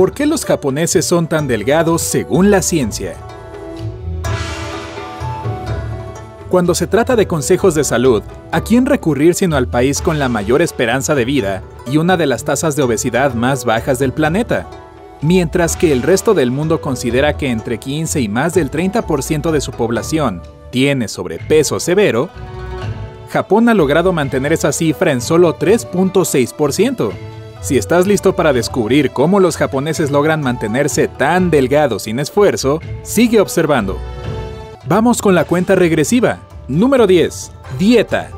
¿Por qué los japoneses son tan delgados según la ciencia? Cuando se trata de consejos de salud, ¿a quién recurrir sino al país con la mayor esperanza de vida y una de las tasas de obesidad más bajas del planeta? Mientras que el resto del mundo considera que entre 15 y más del 30% de su población tiene sobrepeso severo, Japón ha logrado mantener esa cifra en solo 3.6%. Si estás listo para descubrir cómo los japoneses logran mantenerse tan delgados sin esfuerzo, sigue observando. Vamos con la cuenta regresiva. Número 10. Dieta.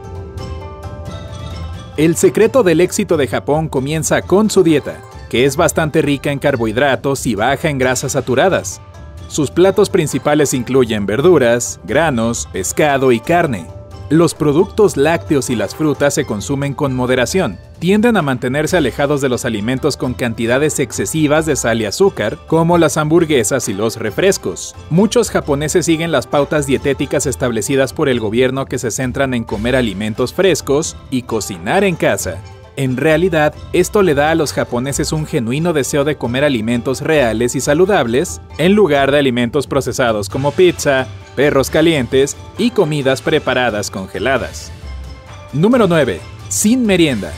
El secreto del éxito de Japón comienza con su dieta, que es bastante rica en carbohidratos y baja en grasas saturadas. Sus platos principales incluyen verduras, granos, pescado y carne. Los productos lácteos y las frutas se consumen con moderación. Tienden a mantenerse alejados de los alimentos con cantidades excesivas de sal y azúcar, como las hamburguesas y los refrescos. Muchos japoneses siguen las pautas dietéticas establecidas por el gobierno que se centran en comer alimentos frescos y cocinar en casa. En realidad, esto le da a los japoneses un genuino deseo de comer alimentos reales y saludables, en lugar de alimentos procesados como pizza, perros calientes y comidas preparadas congeladas. Número 9. Sin merienda.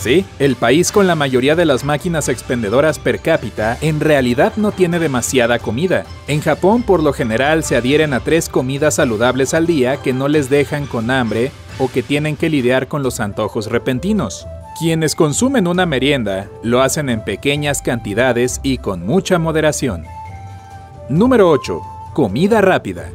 Sí, el país con la mayoría de las máquinas expendedoras per cápita en realidad no tiene demasiada comida. En Japón por lo general se adhieren a tres comidas saludables al día que no les dejan con hambre o que tienen que lidiar con los antojos repentinos. Quienes consumen una merienda lo hacen en pequeñas cantidades y con mucha moderación. Número 8. Comida rápida.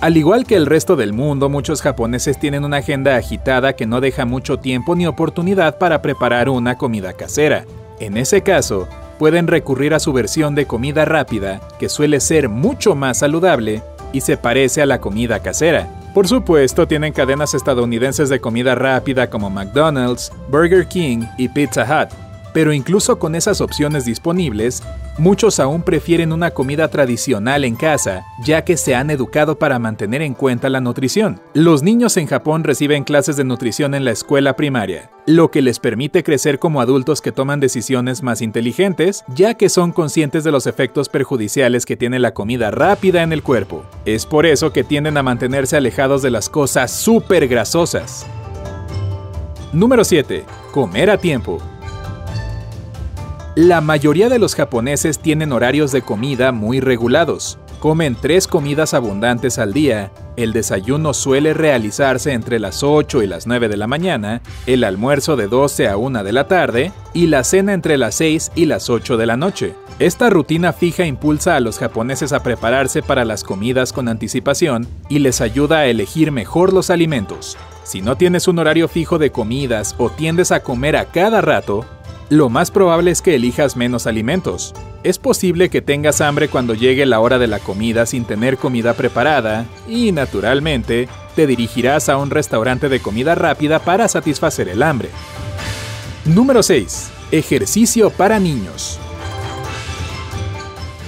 Al igual que el resto del mundo, muchos japoneses tienen una agenda agitada que no deja mucho tiempo ni oportunidad para preparar una comida casera. En ese caso, pueden recurrir a su versión de comida rápida, que suele ser mucho más saludable y se parece a la comida casera. Por supuesto, tienen cadenas estadounidenses de comida rápida como McDonald's, Burger King y Pizza Hut, pero incluso con esas opciones disponibles, muchos aún prefieren una comida tradicional en casa, ya que se han educado para mantener en cuenta la nutrición. Los niños en Japón reciben clases de nutrición en la escuela primaria, lo que les permite crecer como adultos que toman decisiones más inteligentes, ya que son conscientes de los efectos perjudiciales que tiene la comida rápida en el cuerpo. Es por eso que tienden a mantenerse alejados de las cosas súper grasosas. Número 7. Comer a tiempo. La mayoría de los japoneses tienen horarios de comida muy regulados. Comen tres comidas abundantes al día, el desayuno suele realizarse entre las 8 y las 9 de la mañana, el almuerzo de 12 a 1 de la tarde y la cena entre las 6 y las 8 de la noche. Esta rutina fija impulsa a los japoneses a prepararse para las comidas con anticipación y les ayuda a elegir mejor los alimentos. Si no tienes un horario fijo de comidas o tiendes a comer a cada rato, lo más probable es que elijas menos alimentos. Es posible que tengas hambre cuando llegue la hora de la comida sin tener comida preparada y, naturalmente, te dirigirás a un restaurante de comida rápida para satisfacer el hambre. Número 6. Ejercicio para niños.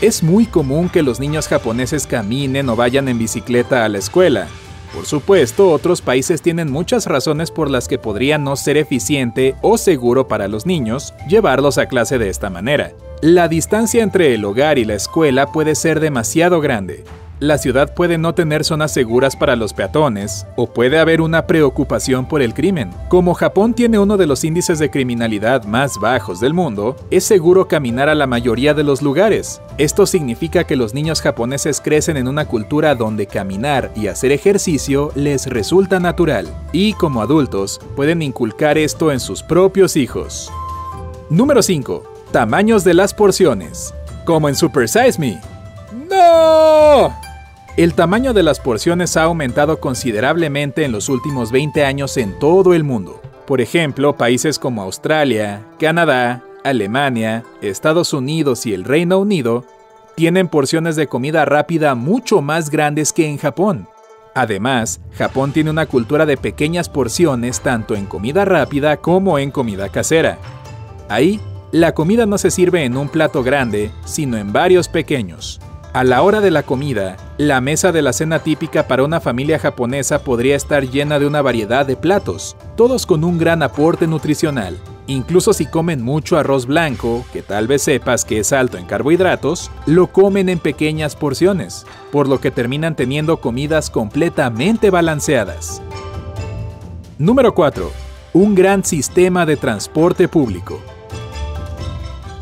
Es muy común que los niños japoneses caminen o vayan en bicicleta a la escuela, por supuesto, otros países tienen muchas razones por las que podría no ser eficiente o seguro para los niños llevarlos a clase de esta manera. La distancia entre el hogar y la escuela puede ser demasiado grande, la ciudad puede no tener zonas seguras para los peatones, o puede haber una preocupación por el crimen. Como Japón tiene uno de los índices de criminalidad más bajos del mundo, es seguro caminar a la mayoría de los lugares. Esto significa que los niños japoneses crecen en una cultura donde caminar y hacer ejercicio les resulta natural, y como adultos pueden inculcar esto en sus propios hijos. Número 5. Tamaños de las porciones. Como en Super Size Me. ¡No! El tamaño de las porciones ha aumentado considerablemente en los últimos 20 años en todo el mundo. Por ejemplo, países como Australia, Canadá, Alemania, Estados Unidos y el Reino Unido tienen porciones de comida rápida mucho más grandes que en Japón. Además, Japón tiene una cultura de pequeñas porciones tanto en comida rápida como en comida casera. Ahí, la comida no se sirve en un plato grande, sino en varios pequeños. A la hora de la comida, la mesa de la cena típica para una familia japonesa podría estar llena de una variedad de platos, todos con un gran aporte nutricional. Incluso si comen mucho arroz blanco, que tal vez sepas que es alto en carbohidratos, lo comen en pequeñas porciones, por lo que terminan teniendo comidas completamente balanceadas. Número 4. Un gran sistema de transporte público.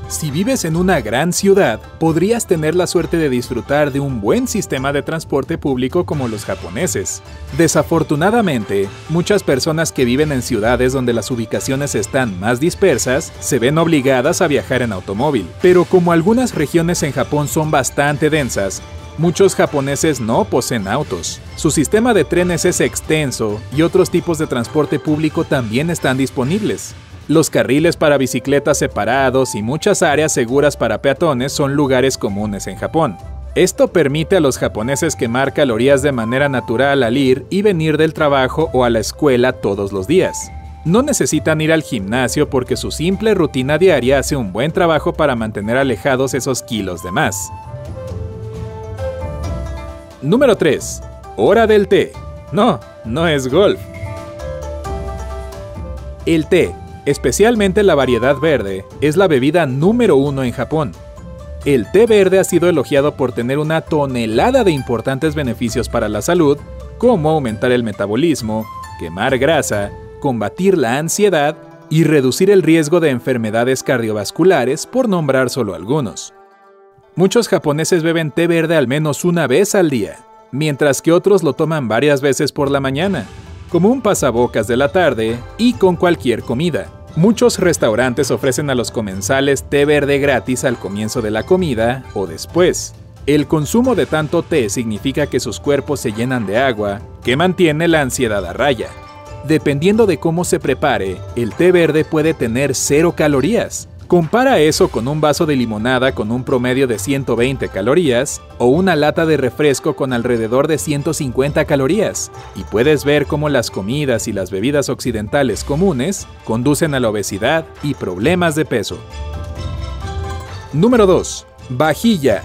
Si vives en una gran ciudad, podrías tener la suerte de disfrutar de un buen sistema de transporte público como los japoneses. Desafortunadamente, muchas personas que viven en ciudades donde las ubicaciones están más dispersas se ven obligadas a viajar en automóvil. Pero como algunas regiones en Japón son bastante densas, Muchos japoneses no poseen autos. Su sistema de trenes es extenso y otros tipos de transporte público también están disponibles. Los carriles para bicicletas separados y muchas áreas seguras para peatones son lugares comunes en Japón. Esto permite a los japoneses quemar calorías de manera natural al ir y venir del trabajo o a la escuela todos los días. No necesitan ir al gimnasio porque su simple rutina diaria hace un buen trabajo para mantener alejados esos kilos de más. Número 3. Hora del té. No, no es golf. El té especialmente la variedad verde, es la bebida número uno en Japón. El té verde ha sido elogiado por tener una tonelada de importantes beneficios para la salud, como aumentar el metabolismo, quemar grasa, combatir la ansiedad y reducir el riesgo de enfermedades cardiovasculares, por nombrar solo algunos. Muchos japoneses beben té verde al menos una vez al día, mientras que otros lo toman varias veces por la mañana, como un pasabocas de la tarde y con cualquier comida. Muchos restaurantes ofrecen a los comensales té verde gratis al comienzo de la comida o después. El consumo de tanto té significa que sus cuerpos se llenan de agua, que mantiene la ansiedad a raya. Dependiendo de cómo se prepare, el té verde puede tener cero calorías, Compara eso con un vaso de limonada con un promedio de 120 calorías o una lata de refresco con alrededor de 150 calorías, y puedes ver cómo las comidas y las bebidas occidentales comunes conducen a la obesidad y problemas de peso. Número 2. Vajilla.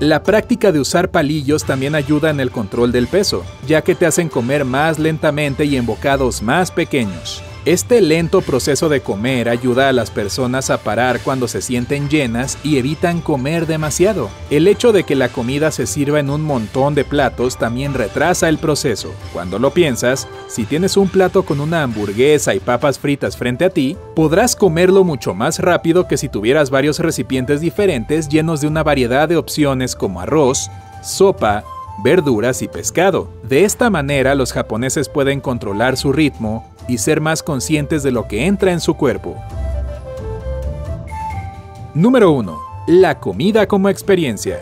La práctica de usar palillos también ayuda en el control del peso, ya que te hacen comer más lentamente y en bocados más pequeños. Este lento proceso de comer ayuda a las personas a parar cuando se sienten llenas y evitan comer demasiado. El hecho de que la comida se sirva en un montón de platos también retrasa el proceso. Cuando lo piensas, si tienes un plato con una hamburguesa y papas fritas frente a ti, podrás comerlo mucho más rápido que si tuvieras varios recipientes diferentes llenos de una variedad de opciones como arroz, sopa, verduras y pescado. De esta manera los japoneses pueden controlar su ritmo y ser más conscientes de lo que entra en su cuerpo. Número 1. La comida como experiencia.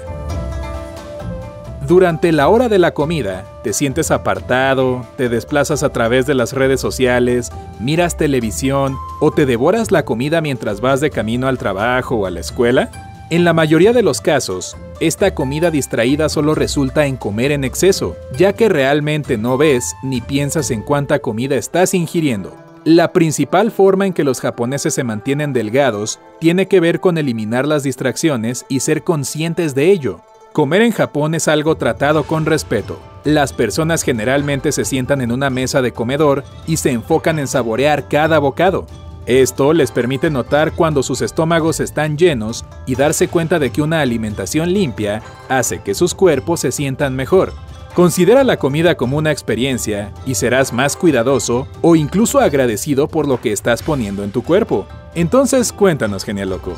Durante la hora de la comida, te sientes apartado, te desplazas a través de las redes sociales, miras televisión o te devoras la comida mientras vas de camino al trabajo o a la escuela? En la mayoría de los casos, esta comida distraída solo resulta en comer en exceso, ya que realmente no ves ni piensas en cuánta comida estás ingiriendo. La principal forma en que los japoneses se mantienen delgados tiene que ver con eliminar las distracciones y ser conscientes de ello. Comer en Japón es algo tratado con respeto. Las personas generalmente se sientan en una mesa de comedor y se enfocan en saborear cada bocado. Esto les permite notar cuando sus estómagos están llenos y darse cuenta de que una alimentación limpia hace que sus cuerpos se sientan mejor. Considera la comida como una experiencia y serás más cuidadoso o incluso agradecido por lo que estás poniendo en tu cuerpo. Entonces cuéntanos, genial loco,